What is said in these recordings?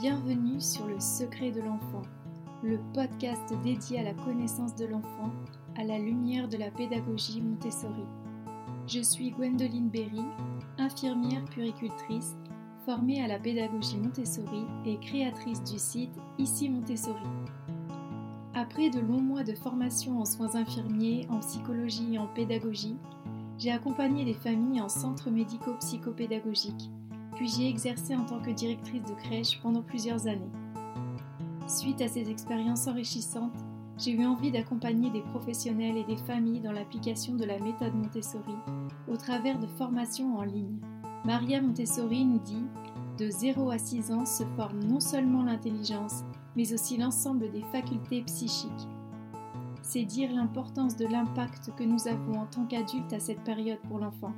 Bienvenue sur Le Secret de l'enfant, le podcast dédié à la connaissance de l'enfant à la lumière de la pédagogie Montessori. Je suis Gwendoline Berry, infirmière puricultrice, formée à la pédagogie Montessori et créatrice du site Ici Montessori. Après de longs mois de formation en soins infirmiers, en psychologie et en pédagogie, j'ai accompagné les familles en centre médico-psychopédagogique puis j'ai exercé en tant que directrice de crèche pendant plusieurs années. Suite à ces expériences enrichissantes, j'ai eu envie d'accompagner des professionnels et des familles dans l'application de la méthode Montessori au travers de formations en ligne. Maria Montessori nous dit De 0 à 6 ans se forme non seulement l'intelligence, mais aussi l'ensemble des facultés psychiques. C'est dire l'importance de l'impact que nous avons en tant qu'adultes à cette période pour l'enfant.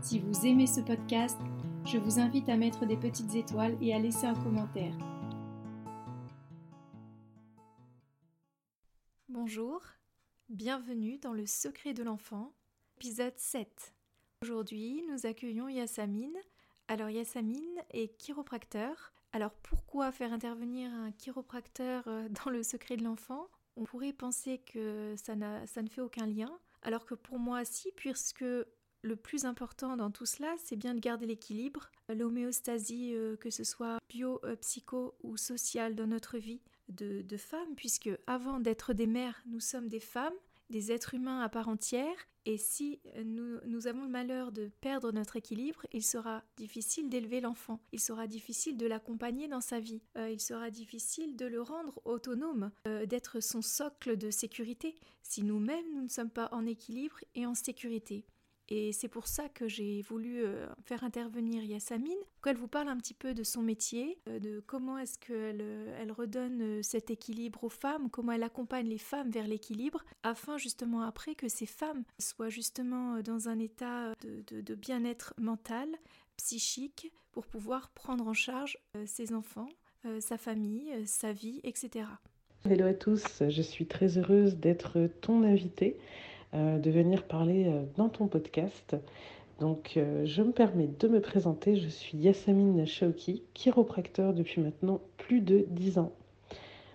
Si vous aimez ce podcast, je vous invite à mettre des petites étoiles et à laisser un commentaire. Bonjour, bienvenue dans le secret de l'enfant, épisode 7. Aujourd'hui, nous accueillons Yassamine. Alors Yassamine est chiropracteur. Alors pourquoi faire intervenir un chiropracteur euh, dans le secret de l'enfant? On pourrait penser que ça ne fait aucun lien, alors que pour moi si, puisque le plus important dans tout cela, c'est bien de garder l'équilibre, l'homéostasie, euh, que ce soit bio, euh, psycho ou sociale dans notre vie de, de femmes, puisque avant d'être des mères, nous sommes des femmes, des êtres humains à part entière, et si nous, avons le malheur de perdre notre équilibre, il sera difficile d'élever l'enfant, il sera difficile de l'accompagner dans sa vie, euh, il sera difficile de le rendre autonome, d'être son socle de sécurité, si nous-mêmes nous ne sommes pas en équilibre et en sécurité. Et c'est pour ça que j'ai voulu euh, faire intervenir Yassamine, qu'elle vous parle un petit peu de son métier, euh, de comment est-ce qu'elle euh, elle redonne cet équilibre aux femmes, comment elle accompagne les femmes vers l'équilibre, afin justement après que ces femmes soient justement dans un état de bien-être mental, psychique, pour pouvoir prendre en charge ses enfants, sa famille, sa vie, etc. Hello à tous, je suis très heureuse d'être ton invitée. Euh, de venir parler euh, dans ton podcast. Donc, euh, je me permets de me présenter. Je suis Yassamine Shaoki, chiropracteur depuis maintenant plus de 10 ans.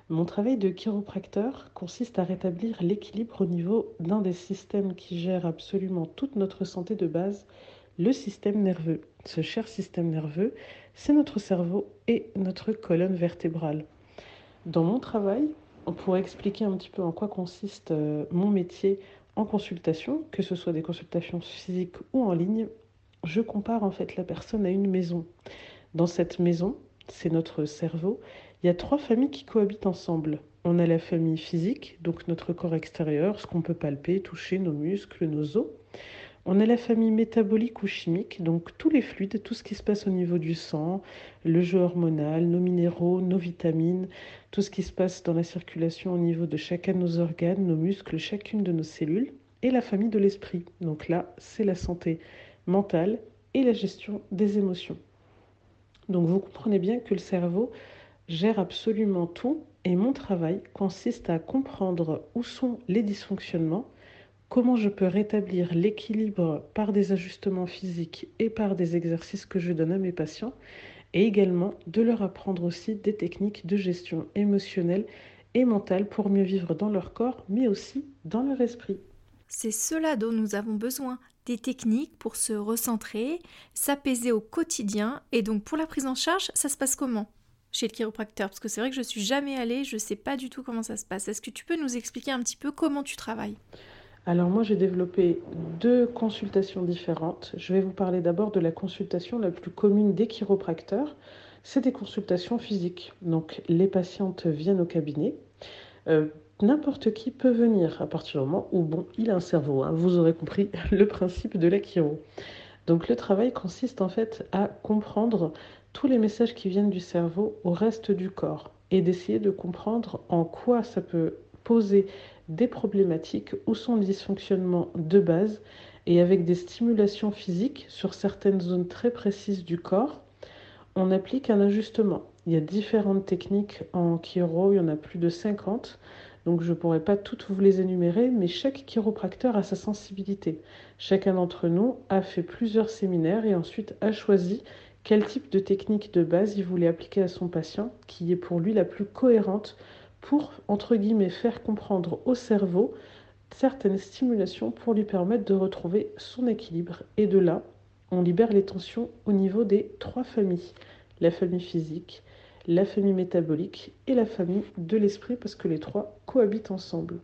Mon travail de chiropracteur consiste à rétablir l'équilibre au niveau d'un des systèmes qui gère absolument toute notre santé de base, le système nerveux. Ce cher système nerveux, c'est notre cerveau et notre colonne vertébrale. Dans mon travail, on pourrait expliquer un petit peu en quoi consiste mon métier en consultation, que ce soit des consultations physiques ou en ligne, je compare en fait la personne à une maison. Dans cette maison, c'est notre cerveau, il y a trois familles qui cohabitent ensemble. On a la famille physique, donc notre corps extérieur, ce qu'on peut palper, toucher, nos muscles, nos os. On a la famille métabolique ou chimique, donc tous les fluides, tout ce qui se passe au niveau du sang, le jeu hormonal, nos minéraux, nos vitamines, tout ce qui se passe dans la circulation au niveau de chacun de nos organes, nos muscles, chacune de nos cellules, et la famille de l'esprit. Donc là, c'est la santé mentale et la gestion des émotions. Donc vous comprenez bien que le cerveau gère absolument tout et mon travail consiste à comprendre où sont les dysfonctionnements, comment je peux rétablir l'équilibre par des ajustements physiques et par des exercices que je donne à mes patients, et également de leur apprendre aussi des techniques de gestion émotionnelle et mentale pour mieux vivre dans leur corps, mais aussi dans leur esprit. C'est cela dont nous avons besoin, des techniques pour se recentrer, s'apaiser au quotidien, et donc pour la prise en charge, ça se passe comment chez le chiropracteur? Parce que c'est vrai que je suis jamais allée, je ne sais pas du tout comment ça se passe. Est-ce que tu peux nous expliquer un petit peu comment tu travailles? Alors moi, j'ai développé deux consultations différentes. Je vais vous parler d'abord de la consultation la plus commune des chiropracteurs. C'est des consultations physiques. Donc les patientes viennent au cabinet. Euh, n'importe qui peut venir à partir du moment où bon, il a un cerveau. Hein. Vous aurez compris le principe de la chiro. Donc le travail consiste en fait à comprendre tous les messages qui viennent du cerveau au reste du corps et d'essayer de comprendre en quoi ça peut poser des problématiques où sont les dysfonctionnements de base et avec des stimulations physiques sur certaines zones très précises du corps, on applique un ajustement. Il y a différentes techniques en chiro, il y en a plus de 50. Donc je ne pourrais pas toutes vous les énumérer, mais chaque chiropracteur a sa sensibilité. Chacun d'entre nous a fait plusieurs séminaires et ensuite a choisi quel type de technique de base il voulait appliquer à son patient, qui est pour lui la plus cohérente pour, entre guillemets, faire comprendre au cerveau certaines stimulations pour lui permettre de retrouver son équilibre. Et de là, on libère les tensions au niveau des trois familles. La famille physique, la famille métabolique et la famille de l'esprit, parce que les trois cohabitent ensemble.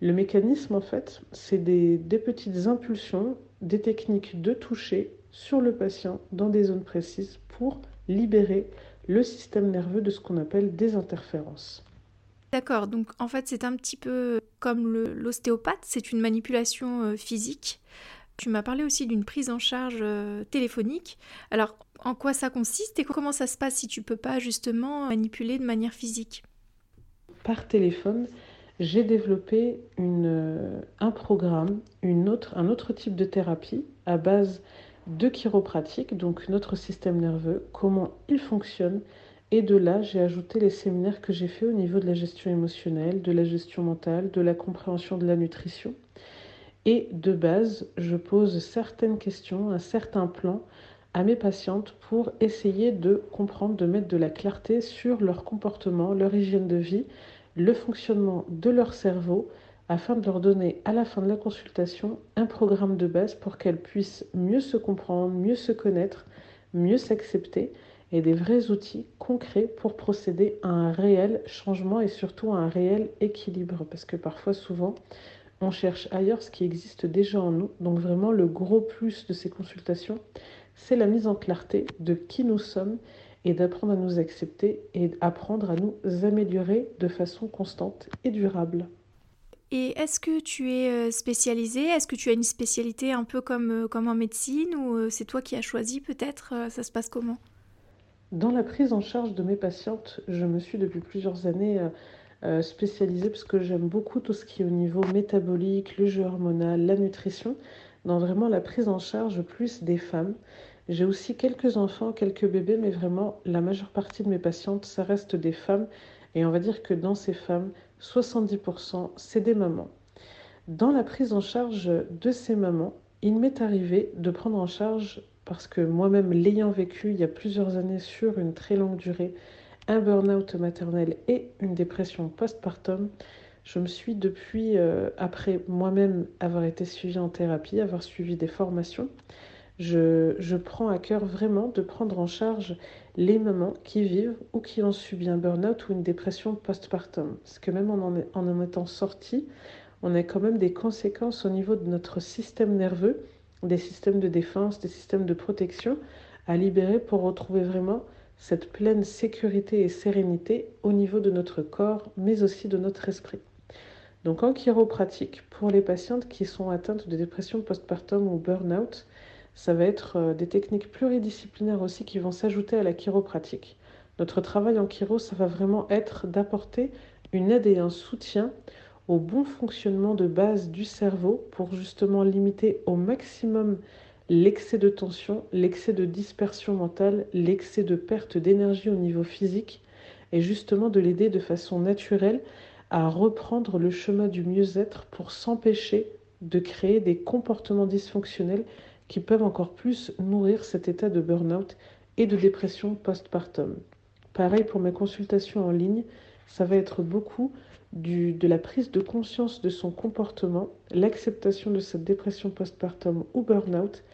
Le mécanisme, en fait, c'est des, des, petites impulsions, des techniques de toucher sur le patient dans des zones précises pour libérer le système nerveux de ce qu'on appelle des interférences. D'accord, donc en fait c'est un petit peu comme l'ostéopathe, c'est une manipulation euh, physique. Tu m'as parlé aussi d'une prise en charge euh, téléphonique. Alors en quoi ça consiste et comment ça se passe si tu peux pas justement manipuler de manière physique? Par téléphone, j'ai développé euh, un programme, une autre, un autre type de thérapie à base de chiropratique, donc notre système nerveux, comment il fonctionne, et de là, j'ai ajouté les séminaires que j'ai fait au niveau de la gestion émotionnelle, de la gestion mentale, de la compréhension de la nutrition. Et de base, je pose certaines questions, un certain plan à mes patientes pour essayer de comprendre, de mettre de la clarté sur leur comportement, leur hygiène de vie, le fonctionnement de leur cerveau, afin de leur donner à la fin de la consultation un programme de base pour qu'elles puissent mieux se comprendre, mieux se connaître, mieux s'accepter et des vrais outils concrets pour procéder à un réel changement et surtout à un réel équilibre. Parce que parfois, souvent, on cherche ailleurs ce qui existe déjà en nous. Donc vraiment, le gros plus de ces consultations, c'est la mise en clarté de qui nous sommes et d'apprendre à nous accepter et d'apprendre à nous améliorer de façon constante et durable. Et est-ce que tu es euh, spécialisée Est-ce que tu as une spécialité un peu comme, euh, comme en médecine ou euh, c'est toi qui as choisi peut-être Ça se passe comment? Dans la prise en charge de mes patientes, je me suis depuis plusieurs années euh, euh, spécialisée parce que j'aime beaucoup tout ce qui est au niveau métabolique, le jeu hormonal, la nutrition, dans vraiment la prise en charge plus des femmes. J'ai aussi quelques enfants, quelques bébés, mais vraiment la majeure partie de mes patientes, ça reste des femmes. Et on va dire que dans ces femmes, 70%, c'est des mamans. Dans la prise en charge de ces mamans, il m'est arrivé de prendre en charge parce que moi-même, l'ayant vécu il y a plusieurs années sur une très longue durée, un burn-out maternel et une dépression postpartum, je me suis depuis, euh, après moi-même avoir été suivie en thérapie, avoir suivi des formations, je, prends à cœur vraiment de prendre en charge les mamans qui vivent ou qui ont subi un burn-out ou une dépression postpartum. Parce que même en en, en en étant sorti, on a quand même des conséquences au niveau de notre système nerveux des systèmes de défense, des systèmes de protection à libérer pour retrouver vraiment cette pleine sécurité et sérénité au niveau de notre corps, mais aussi de notre esprit. Donc en chiropratique, pour les patientes qui sont atteintes de dépression postpartum ou burn-out, ça va être euh, des techniques pluridisciplinaires aussi qui vont s'ajouter à la chiropratique. Notre travail en chiro, ça va vraiment être d'apporter une aide et un soutien au bon fonctionnement de base du cerveau pour justement limiter au maximum l'excès de tension, l'excès de dispersion mentale, l'excès de perte d'énergie au niveau physique et justement de l'aider de façon naturelle à reprendre le chemin du mieux-être pour s'empêcher de créer des comportements dysfonctionnels qui peuvent encore plus nourrir cet état de burn-out et de dépression postpartum. Pareil pour mes consultations en ligne, ça va être beaucoup de la prise de conscience de son comportement, l'acceptation de cette dépression postpartum ou burn-out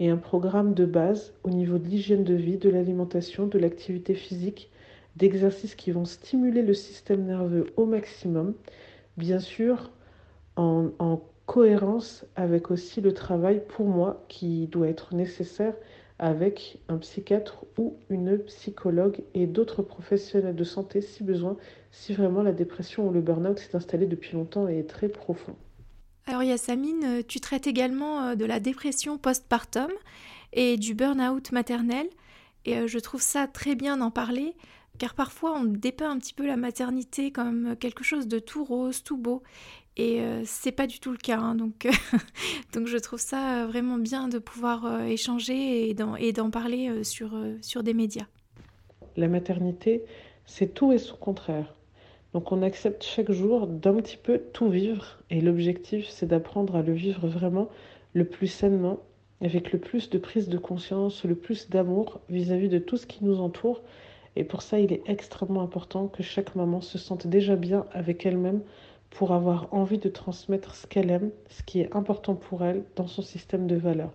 et un programme de base au niveau de l'hygiène de vie, de l'alimentation, de l'activité physique, d'exercices qui vont stimuler le système nerveux au maximum, bien sûr en cohérence avec aussi le travail pour moi qui doit être nécessaire avec un psychiatre ou une psychologue et d'autres professionnels de santé si besoin, si vraiment la dépression ou le burn-out s'est installé depuis longtemps et est très profond. Alors Yassamine, euh, tu traites également euh, de la dépression postpartum et du burn-out maternel et euh, je trouve ça très bien d'en parler car parfois on dépeint un petit peu la maternité comme quelque chose de tout rose, tout beau et euh, c'est pas du tout le cas, hein, donc, donc je trouve ça vraiment bien de pouvoir euh, échanger et d'en parler sur, sur des médias. La maternité, c'est tout et son contraire. Donc on accepte chaque jour d'un petit peu tout vivre et l'objectif c'est d'apprendre à le vivre vraiment le plus sainement avec le plus de prise de conscience, le plus d'amour vis-à-vis de tout ce qui nous entoure. Et pour ça, il est extrêmement important que chaque maman se sente déjà bien avec elle-même pour avoir envie de transmettre ce qu'elle aime, ce qui est important pour elle dans son système de valeurs.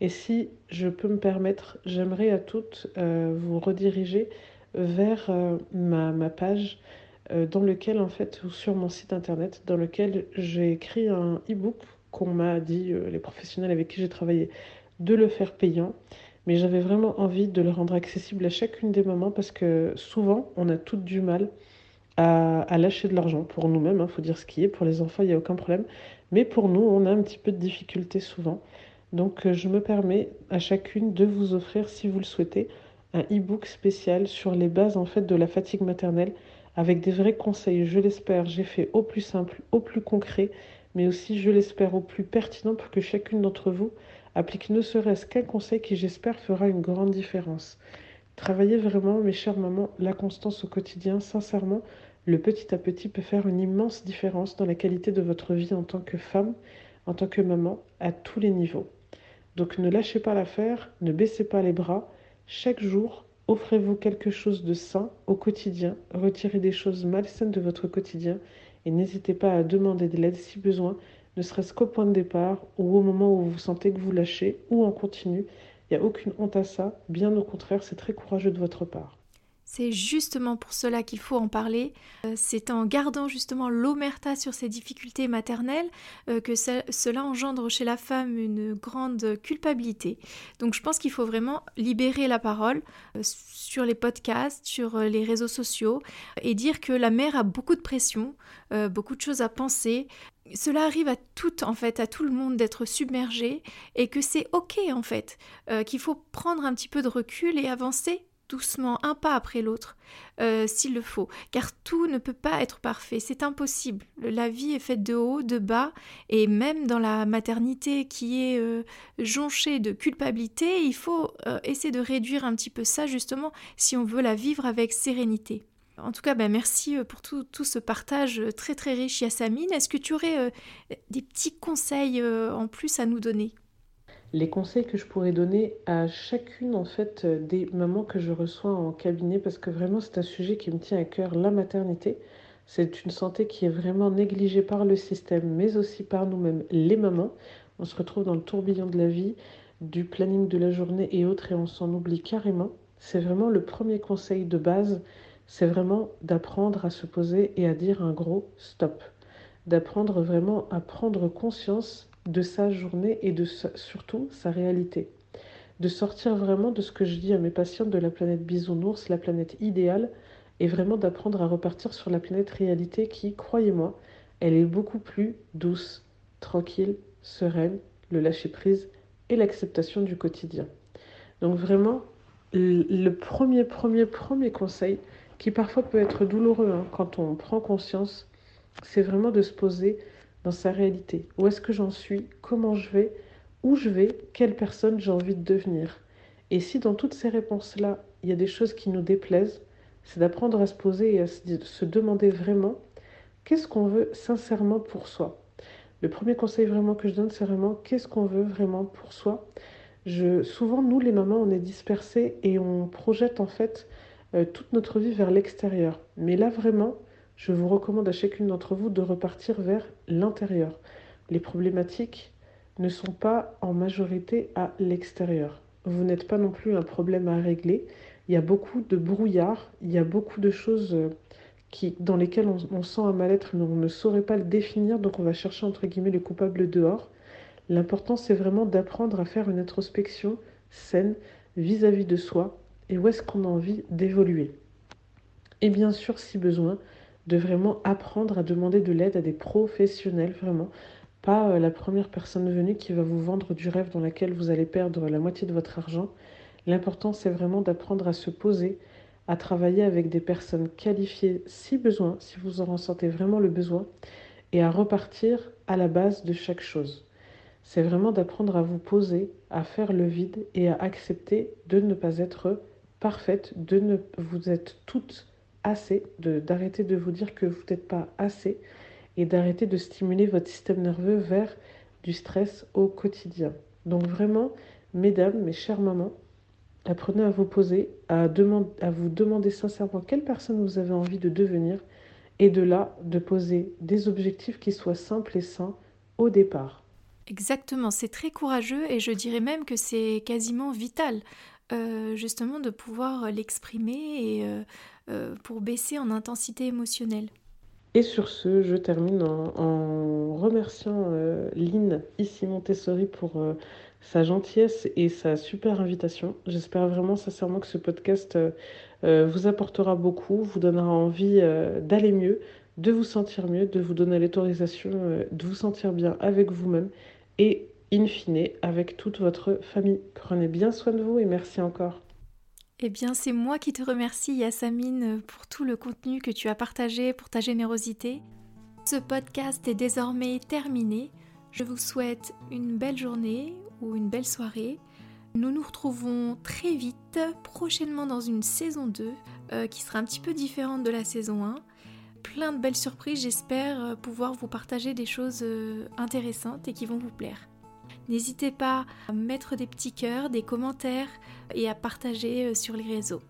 Et si je peux me permettre, j'aimerais à toutes euh, vous rediriger vers euh, ma, page euh, dans lequel, en fait, ou sur mon site internet, dans lequel j'ai écrit un e-book qu'on m'a dit, les professionnels avec qui j'ai travaillé, de le faire payant. Mais j'avais vraiment envie de le rendre accessible à chacune des mamans parce que souvent, on a toutes du mal à, lâcher de l'argent pour nous-mêmes, il hein, faut dire ce qui est. Pour les enfants, il n'y a aucun problème. Mais pour nous, on a un petit peu de difficulté souvent. Donc, euh, je me permets à chacune de vous offrir, si vous le souhaitez, un e-book spécial sur les bases en fait de la fatigue maternelle avec des vrais conseils, je l'espère, j'ai fait au plus simple, au plus concret, mais aussi, je l'espère, au plus pertinent pour que chacune d'entre vous applique ne serait-ce qu'un conseil qui, j'espère, fera une grande différence. Travaillez vraiment, mes chères mamans, la constance au quotidien, sincèrement, le petit à petit peut faire une immense différence dans la qualité de votre vie en tant que femme, en tant que maman, à tous les niveaux. Donc ne lâchez pas l'affaire, ne baissez pas les bras. Chaque jour, offrez-vous quelque chose de sain au quotidien, retirez des choses malsaines de votre quotidien et n'hésitez pas à demander de l'aide si besoin, ne serait-ce qu'au point de départ ou au moment où vous sentez que vous lâchez ou en continu. Il n'y a aucune honte à ça, bien au contraire, c'est très courageux de votre part. C'est justement pour cela qu'il faut en parler. Euh, c'est en gardant justement l'omerta sur ces difficultés maternelles euh, que cela engendre chez la femme une grande culpabilité. Donc je pense qu'il faut vraiment libérer la parole euh, sur les podcasts, sur les réseaux sociaux et dire que la mère a beaucoup de pression, beaucoup de choses à penser. Cela arrive à tout en fait, à tout le monde d'être submergé et que c'est ok en fait, qu'il faut prendre un petit peu de recul et avancer doucement, un pas après l'autre, euh, s'il le faut, car tout ne peut pas être parfait, c'est impossible. La vie est faite de haut, de bas, et même dans la maternité qui est euh, jonchée de culpabilité, il faut euh, essayer de réduire un petit peu ça, justement, si on veut la vivre avec sérénité. En tout cas, ben merci pour tout, tout, ce partage très très riche, Yassamine. Est-ce que tu aurais des petits conseils en plus à nous donner? Les conseils que je pourrais donner à chacune en fait euh, des mamans que je reçois en cabinet parce que vraiment c'est un sujet qui me tient à cœur la maternité. C'est une santé qui est vraiment négligée par le système mais aussi par nous-mêmes les mamans. On se retrouve dans le tourbillon de la vie du planning de la journée et autres et on s'en oublie carrément. C'est vraiment le premier conseil de base c'est vraiment d'apprendre à se poser et à dire un gros stop. D'apprendre vraiment à prendre conscience de sa journée et de surtout sa réalité. De sortir vraiment de ce que je dis à mes patientes de la planète bisounours, la planète idéale, et vraiment d'apprendre à repartir sur la planète réalité qui, croyez-moi, elle est beaucoup plus douce, tranquille, sereine, le lâcher-prise et l'acceptation du quotidien. Donc vraiment, le premier, premier, premier conseil, qui parfois peut être douloureux hein, quand on prend conscience, c'est vraiment de se poser sa réalité. Où est-ce que j'en suis? Comment je vais? Où je vais? Quelle personne j'ai envie de devenir? Et si dans toutes ces réponses-là, il y a des choses qui nous déplaisent, c'est d'apprendre à se poser et à se demander vraiment qu'est-ce qu'on veut sincèrement pour soi? Le premier conseil vraiment que je donne, c'est vraiment qu'est-ce qu'on veut vraiment pour soi? Je, souvent, nous, les mamans, on est dispersés et on projette en fait euh, toute notre vie vers l'extérieur. Mais là, vraiment, je vous recommande à chacune d'entre vous de repartir vers l'intérieur. Les problématiques ne sont pas en majorité à l'extérieur. Vous n'êtes pas non plus un problème à régler. Il y a beaucoup de brouillard, il y a beaucoup de choses euh, qui, dans lesquelles on, sent un mal-être, mais on ne saurait pas le définir, donc on va chercher entre guillemets le coupable dehors. L'important, c'est vraiment d'apprendre à faire une introspection saine vis à -vis de soi et où est-ce qu'on a envie d'évoluer. Et bien sûr, si besoin, de vraiment apprendre à demander de l'aide à des professionnels, vraiment. Pas euh, la première personne venue qui va vous vendre du rêve dans laquelle vous allez perdre la moitié de votre argent. L'important, c'est vraiment d'apprendre à se poser, à travailler avec des personnes qualifiées si besoin, si vous en ressentez vraiment le besoin, et à repartir à la base de chaque chose. C'est vraiment d'apprendre à vous poser, à faire le vide et à accepter de ne pas être parfaite, de ne vous êtes toutes assez, d'arrêter de, vous dire que vous n'êtes pas assez et d'arrêter de stimuler votre système nerveux vers du stress au quotidien. Donc vraiment, mesdames, mes chères mamans, apprenez à vous poser, à, à vous demander sincèrement quelle personne vous avez envie de devenir et de là, de poser des objectifs qui soient simples et sains au départ. Exactement, c'est très courageux et je dirais même que c'est quasiment vital, euh, justement, de pouvoir l'exprimer et euh, pour baisser en intensité émotionnelle. Et sur ce, je termine en, remerciant Lynn, ici Montessori, pour sa gentillesse et sa super invitation. J'espère vraiment sincèrement que ce podcast vous apportera beaucoup, vous donnera envie d'aller mieux, de vous sentir mieux, de vous donner l'autorisation de vous sentir bien avec vous-même et in fine avec toute votre famille. Prenez bien soin de vous et merci encore. Eh bien, c'est moi qui te remercie, Yassamine, pour tout le contenu que tu as partagé, pour ta générosité. Ce podcast est désormais terminé. Je vous souhaite une belle journée ou une belle soirée. Nous nous retrouvons très vite, prochainement dans une saison 2, euh, qui sera un petit peu différente de la saison 1 plein de belles surprises. J'espère euh, pouvoir vous partager des choses euh, intéressantes et qui vont vous plaire. N'hésitez pas à mettre des petits cœurs, des commentaires et à partager euh, sur les réseaux.